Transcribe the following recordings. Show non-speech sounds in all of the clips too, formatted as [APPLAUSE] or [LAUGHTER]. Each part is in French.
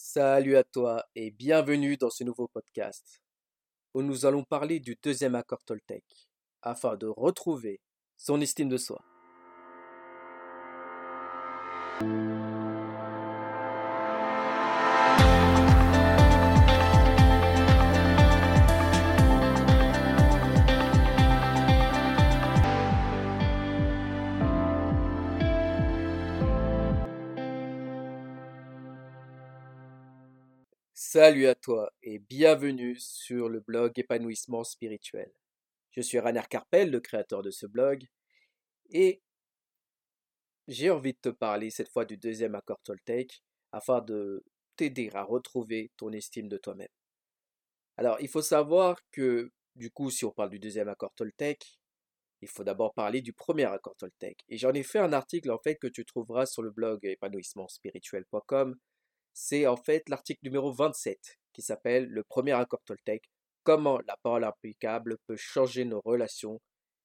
Salut à toi et bienvenue dans ce nouveau podcast où nous allons parler du deuxième accord Toltec afin de retrouver son estime de soi. Salut à toi et bienvenue sur le blog Épanouissement spirituel. Je suis Rainer Carpel, le créateur de ce blog, et j'ai envie de te parler cette fois du deuxième accord Toltec afin de t'aider à retrouver ton estime de toi-même. Alors, il faut savoir que, du coup, si on parle du deuxième accord Toltec, il faut d'abord parler du premier accord Toltec. Et j'en ai fait un article en fait que tu trouveras sur le blog épanouissementspirituel.com c'est en fait l'article numéro 27 qui s'appelle Le premier accord Toltec, comment la parole impeccable peut changer nos relations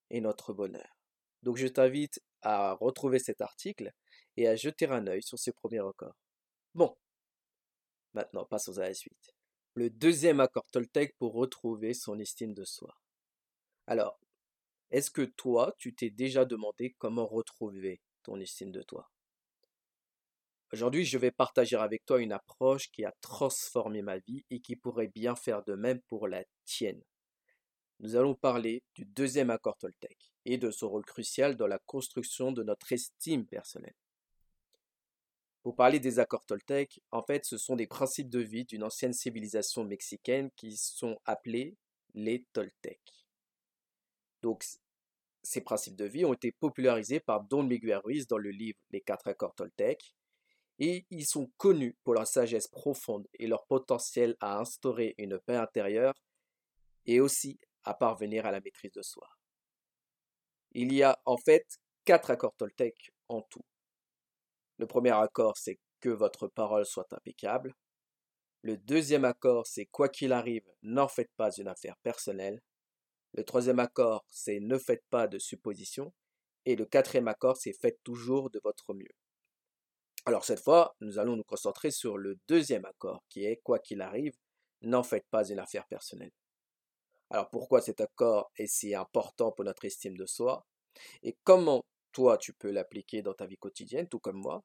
et notre bonheur. Donc je t'invite à retrouver cet article et à jeter un œil sur ce premier accord. Bon, maintenant passons à la suite. Le deuxième accord Toltec pour retrouver son estime de soi. Alors, est-ce que toi, tu t'es déjà demandé comment retrouver ton estime de toi? Aujourd'hui, je vais partager avec toi une approche qui a transformé ma vie et qui pourrait bien faire de même pour la tienne. Nous allons parler du deuxième accord Toltec et de son rôle crucial dans la construction de notre estime personnelle. Pour parler des accords Toltec, en fait, ce sont des principes de vie d'une ancienne civilisation mexicaine qui sont appelés les Toltecs. Donc, ces principes de vie ont été popularisés par Don Miguel Ruiz dans le livre Les quatre accords Toltec, et ils sont connus pour leur sagesse profonde et leur potentiel à instaurer une paix intérieure et aussi à parvenir à la maîtrise de soi. Il y a en fait quatre accords Toltec en tout. Le premier accord, c'est que votre parole soit impeccable. Le deuxième accord, c'est quoi qu'il arrive, n'en faites pas une affaire personnelle. Le troisième accord, c'est ne faites pas de suppositions. Et le quatrième accord, c'est faites toujours de votre mieux. Alors cette fois, nous allons nous concentrer sur le deuxième accord, qui est quoi qu'il arrive, n'en faites pas une affaire personnelle. Alors pourquoi cet accord est si important pour notre estime de soi et comment toi tu peux l'appliquer dans ta vie quotidienne, tout comme moi?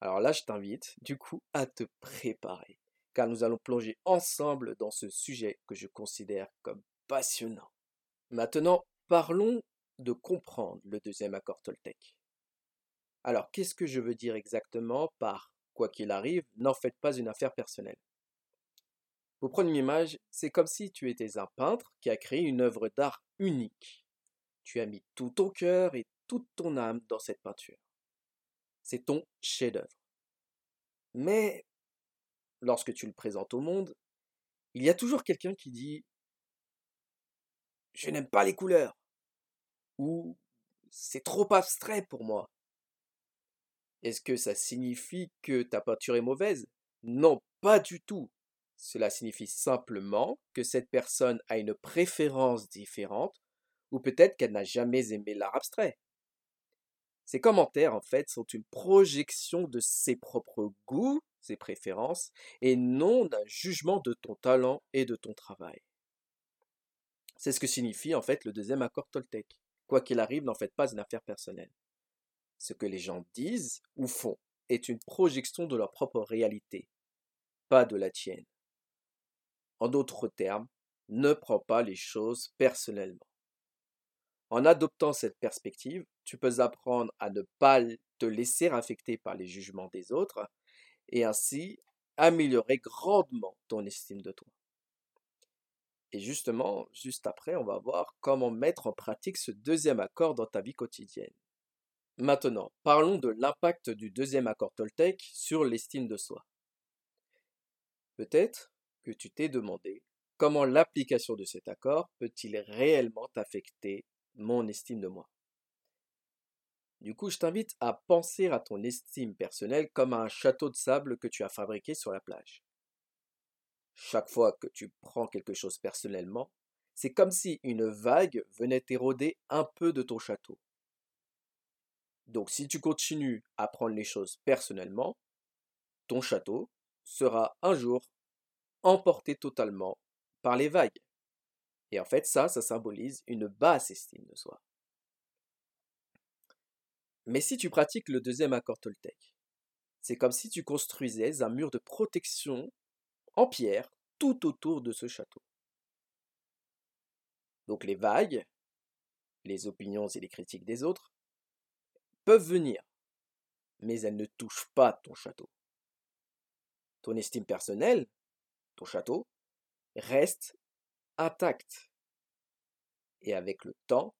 Alors là, je t'invite du coup à te préparer, car nous allons plonger ensemble dans ce sujet que je considère comme passionnant. Maintenant, parlons de comprendre le deuxième accord Toltec. Alors, qu'est-ce que je veux dire exactement par quoi qu'il arrive, n'en faites pas une affaire personnelle? Pour prendre une image, c'est comme si tu étais un peintre qui a créé une œuvre d'art unique. Tu as mis tout ton cœur et toute ton âme dans cette peinture. C'est ton chef-d'œuvre. Mais lorsque tu le présentes au monde, il y a toujours quelqu'un qui dit Je n'aime pas les couleurs ou c'est trop abstrait pour moi. Est-ce que ça signifie que ta peinture est mauvaise? Non, pas du tout. Cela signifie simplement que cette personne a une préférence différente ou peut-être qu'elle n'a jamais aimé l'art abstrait. Ces commentaires, en fait, sont une projection de ses propres goûts, ses préférences, et non d'un jugement de ton talent et de ton travail. C'est ce que signifie, en fait, le deuxième accord Toltec. Quoi qu'il arrive, n'en faites pas une affaire personnelle. Ce que les gens disent ou font est une projection de leur propre réalité, pas de la tienne. En d'autres termes, ne prends pas les choses personnellement. En adoptant cette perspective, tu peux apprendre à ne pas te laisser affecter par les jugements des autres et ainsi améliorer grandement ton estime de toi. Et justement, juste après, on va voir comment mettre en pratique ce deuxième accord dans ta vie quotidienne. Maintenant, parlons de l'impact du deuxième accord Toltec sur l'estime de soi. Peut-être que tu t'es demandé comment l'application de cet accord peut-il réellement affecter mon estime de moi. Du coup, je t'invite à penser à ton estime personnelle comme à un château de sable que tu as fabriqué sur la plage. Chaque fois que tu prends quelque chose personnellement, c'est comme si une vague venait éroder un peu de ton château. Donc si tu continues à prendre les choses personnellement, ton château sera un jour emporté totalement par les vagues. Et en fait, ça, ça symbolise une basse estime de soi. Mais si tu pratiques le deuxième accord Toltec, c'est comme si tu construisais un mur de protection en pierre tout autour de ce château. Donc les vagues, les opinions et les critiques des autres venir, mais elles ne touchent pas ton château. Ton estime personnelle, ton château, reste intacte. Et avec le temps,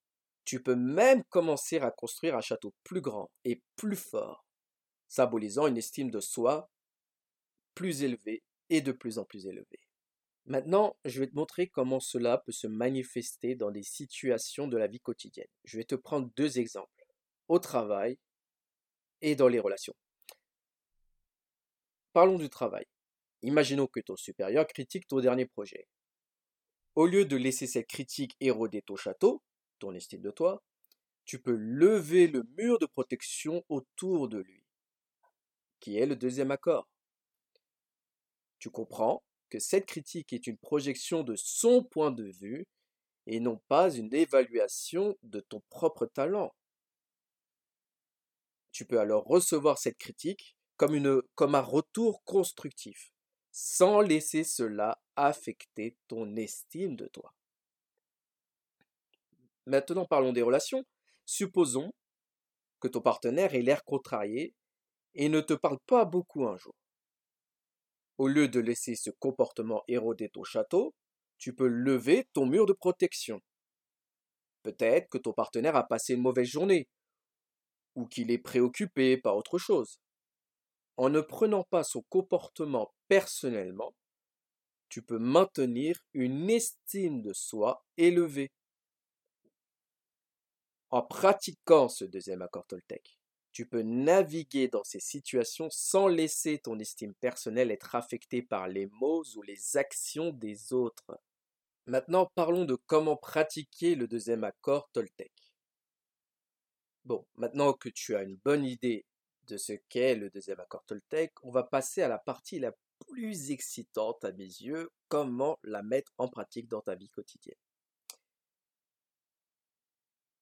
tu peux même commencer à construire un château plus grand et plus fort, symbolisant une estime de soi plus élevée et de plus en plus élevée. Maintenant, je vais te montrer comment cela peut se manifester dans des situations de la vie quotidienne. Je vais te prendre deux exemples, au travail et dans les relations. Parlons du travail. Imaginons que ton supérieur critique ton dernier projet. Au lieu de laisser cette critique éroder ton château, ton estime de toi, tu peux lever le mur de protection autour de lui, qui est le deuxième accord. Tu comprends que cette critique est une projection de son point de vue et non pas une évaluation de ton propre talent. Tu peux alors recevoir cette critique comme, un retour constructif, sans laisser cela affecter ton estime de toi. Maintenant parlons des relations. Supposons que ton partenaire ait l'air contrarié et ne te parle pas beaucoup un jour. Au lieu de laisser ce comportement éroder ton château, tu peux lever ton mur de protection. Peut-être que ton partenaire a passé une mauvaise journée, ou qu'il est préoccupé par autre chose. En ne prenant pas son comportement personnellement, tu peux maintenir une estime de soi élevée. En pratiquant ce deuxième accord Toltec, tu peux naviguer dans ces situations sans laisser ton estime personnelle être affectée par les mots ou les actions des autres. Maintenant, parlons de comment pratiquer le deuxième accord Toltec. Bon, maintenant que tu as une bonne idée de ce qu'est le deuxième accord Toltec, on va passer à la partie la plus excitante à mes yeux, comment la mettre en pratique dans ta vie quotidienne.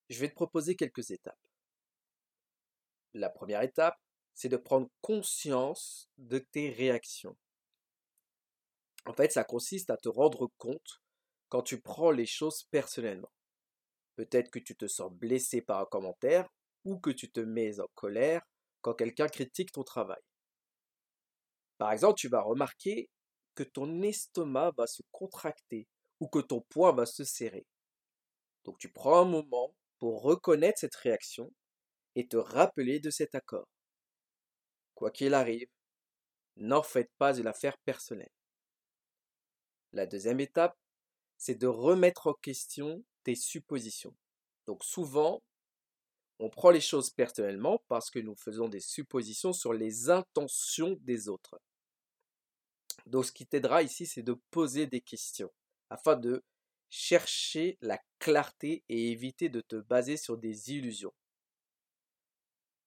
Je vais te proposer quelques étapes. La première étape, c'est de prendre conscience de tes réactions. En fait, ça consiste à te rendre compte quand tu prends les choses personnellement. Peut-être que tu te sens blessé par un commentaire ou que tu te mets en colère quand quelqu'un critique ton travail. Par exemple, tu vas remarquer que ton estomac va se contracter ou que ton poing va se serrer. Donc tu prends un moment pour reconnaître cette réaction et te rappeler de cet accord. Quoi qu'il arrive, n'en faites pas une affaire personnelle. La deuxième étape, c'est de remettre en question tes suppositions. Donc souvent, on prend les choses personnellement parce que nous faisons des suppositions sur les intentions des autres. Donc ce qui t'aidera ici, c'est de poser des questions afin de chercher la clarté et éviter de te baser sur des illusions.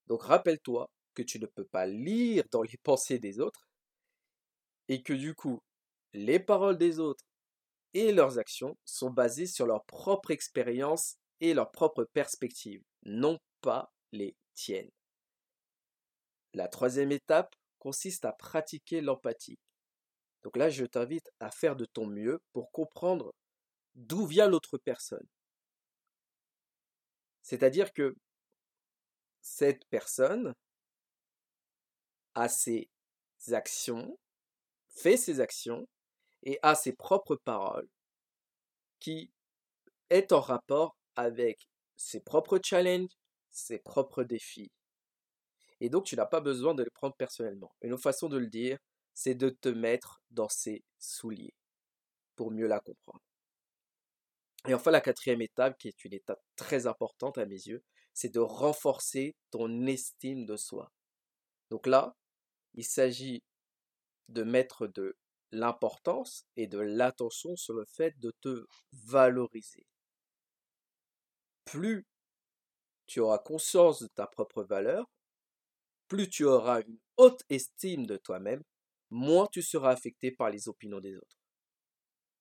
Donc rappelle-toi que tu ne peux pas lire dans les [LAUGHS] pensées des autres et que du coup, les paroles des autres et leurs actions sont basées sur leur propre expérience et leur propre perspective, non pas les tiennes. La troisième étape consiste à pratiquer l'empathie. Donc là, je t'invite à faire de ton mieux pour comprendre d'où vient l'autre personne. C'est-à-dire que cette personne a ses actions, fait ses actions et a ses propres paroles qui est en rapport avec ses propres challenges, ses propres défis. Et donc tu n'as pas besoin de le prendre personnellement. Une autre façon de le dire, c'est de te mettre dans ses souliers pour mieux la comprendre. Et enfin, la quatrième étape, qui est une étape très importante à mes yeux, c'est de renforcer ton estime de soi. Donc là, il s'agit de mettre de l'importance et de l'attention sur le fait de te valoriser. Plus tu auras conscience de ta propre valeur, plus tu auras une haute estime de toi-même, moins tu seras affecté par les opinions des autres.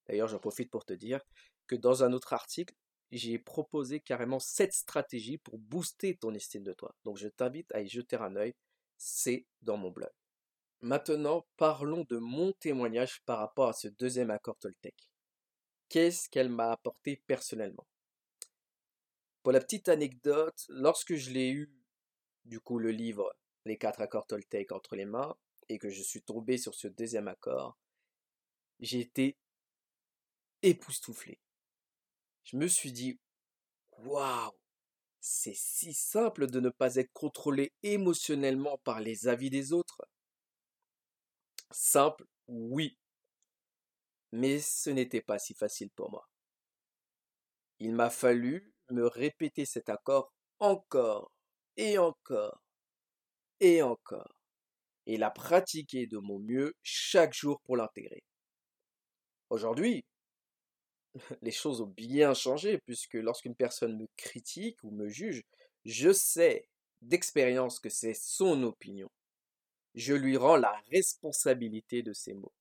D'ailleurs, j'en profite pour te dire que dans un autre article, j'ai proposé carrément cette stratégie pour booster ton estime de toi. Donc je t'invite à y jeter un œil, c'est dans mon blog. Maintenant, parlons de mon témoignage par rapport à ce deuxième accord Toltec. Qu'est-ce qu'elle m'a apporté personnellement? Pour la petite anecdote, lorsque je l'ai eu, du coup, le livre Les quatre accords Toltec entre les mains, et que je suis tombé sur ce deuxième accord, j'ai été époustouflé. Je me suis dit, waouh, c'est si simple de ne pas être contrôlé émotionnellement par les avis des autres. Simple, oui. Mais ce n'était pas si facile pour moi. Il m'a fallu me répéter cet accord encore et encore et encore et la pratiquer de mon mieux chaque jour pour l'intégrer. Aujourd'hui, [LAUGHS] les choses ont bien changé puisque lorsqu'une personne me critique ou me juge, je sais d'expérience que c'est son opinion. Je lui rends la responsabilité de ses mots.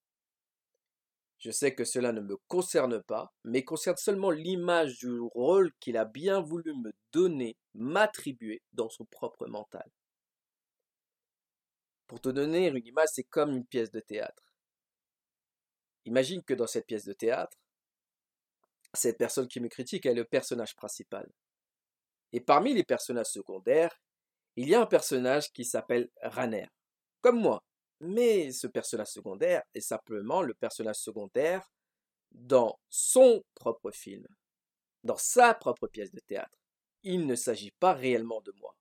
Je sais que cela ne me concerne pas, mais concerne seulement l'image du rôle qu'il a bien voulu me donner, m'attribuer dans son propre mental. Pour te donner une image, c'est comme une pièce de théâtre. Imagine que dans cette pièce de théâtre, cette personne qui me critique est le personnage principal. Et parmi les personnages secondaires, il y a un personnage qui s'appelle Raner, comme moi. Mais ce personnage secondaire est simplement le personnage secondaire dans son propre film, dans sa propre pièce de théâtre. Il ne s'agit pas réellement de moi.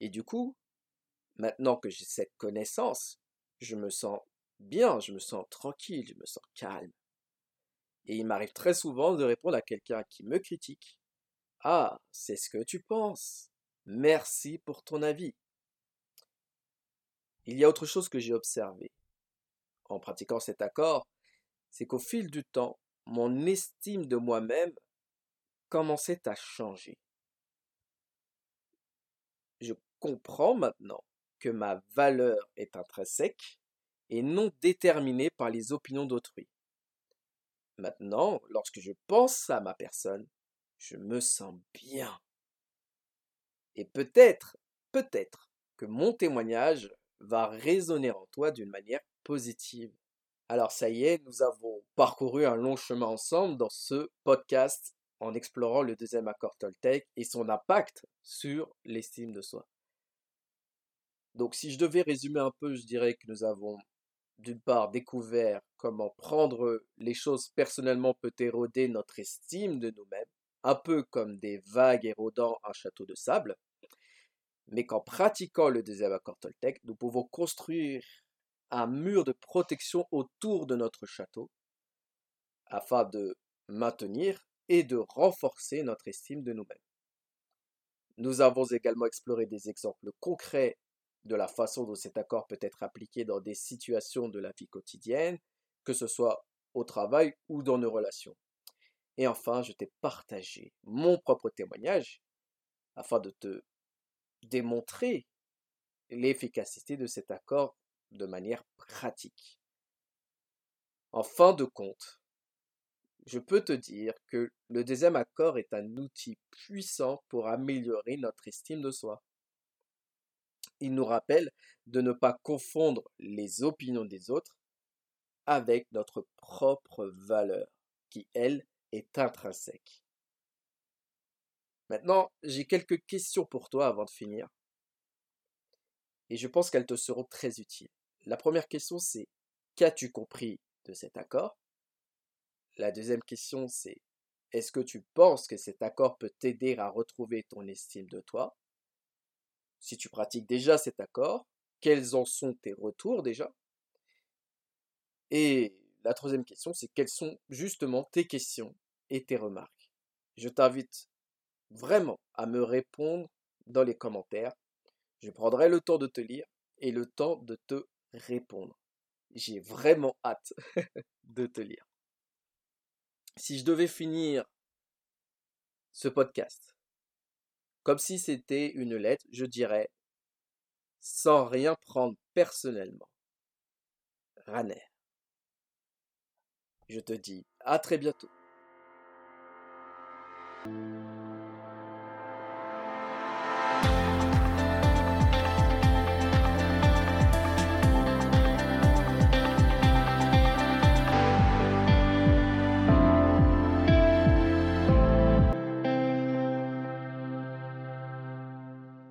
Et du coup, maintenant que j'ai cette connaissance, je me sens bien, je me sens tranquille, je me sens calme. Et il m'arrive très souvent de répondre à quelqu'un qui me critique. Ah, c'est ce que tu penses. Merci pour ton avis. Il y a autre chose que j'ai observé en pratiquant cet accord, c'est qu'au fil du temps, mon estime de moi-même commençait à changer. Je comprends maintenant que ma valeur est intrinsèque et non déterminée par les opinions d'autrui. Maintenant, lorsque je pense à ma personne, je me sens bien. Et peut-être, peut-être que mon témoignage va résonner en toi d'une manière positive. Alors ça y est, nous avons parcouru un long chemin ensemble dans ce podcast en explorant le deuxième accord Toltec et son impact sur l'estime de soi. Donc si je devais résumer un peu, je dirais que nous avons d'une part découvert comment prendre les choses personnellement peut éroder notre estime de nous-mêmes, un peu comme des vagues érodant un château de sable, mais qu'en pratiquant le deuxième accord Toltec, nous pouvons construire un mur de protection autour de notre château afin de maintenir et de renforcer notre estime de nous-mêmes. Nous avons également exploré des exemples concrets de la façon dont cet accord peut être appliqué dans des situations de la vie quotidienne, que ce soit au travail ou dans nos relations. Et enfin, je t'ai partagé mon propre témoignage afin de te démontrer l'efficacité de cet accord de manière pratique. En fin de compte, je peux te dire que le deuxième accord est un outil puissant pour améliorer notre estime de soi il nous rappelle de ne pas confondre les opinions des autres avec notre propre valeur, qui, elle, est intrinsèque. Maintenant, j'ai quelques questions pour toi avant de finir. Et je pense qu'elles te seront très utiles. La première question, c'est qu'as-tu compris de cet accord? La deuxième question, c'est est-ce que tu penses que cet accord peut t'aider à retrouver ton estime de toi? Si tu pratiques déjà cet accord, quels en sont tes retours déjà? Et la troisième question, c'est quelles sont justement tes questions et tes remarques? Je t'invite vraiment à me répondre dans les commentaires. Je prendrai le temps de te lire et le temps de te répondre. J'ai vraiment hâte [LAUGHS] de te lire. Si je devais finir ce podcast comme si c'était une lettre, je dirais, sans rien prendre personnellement. Raner. Je te dis à très bientôt.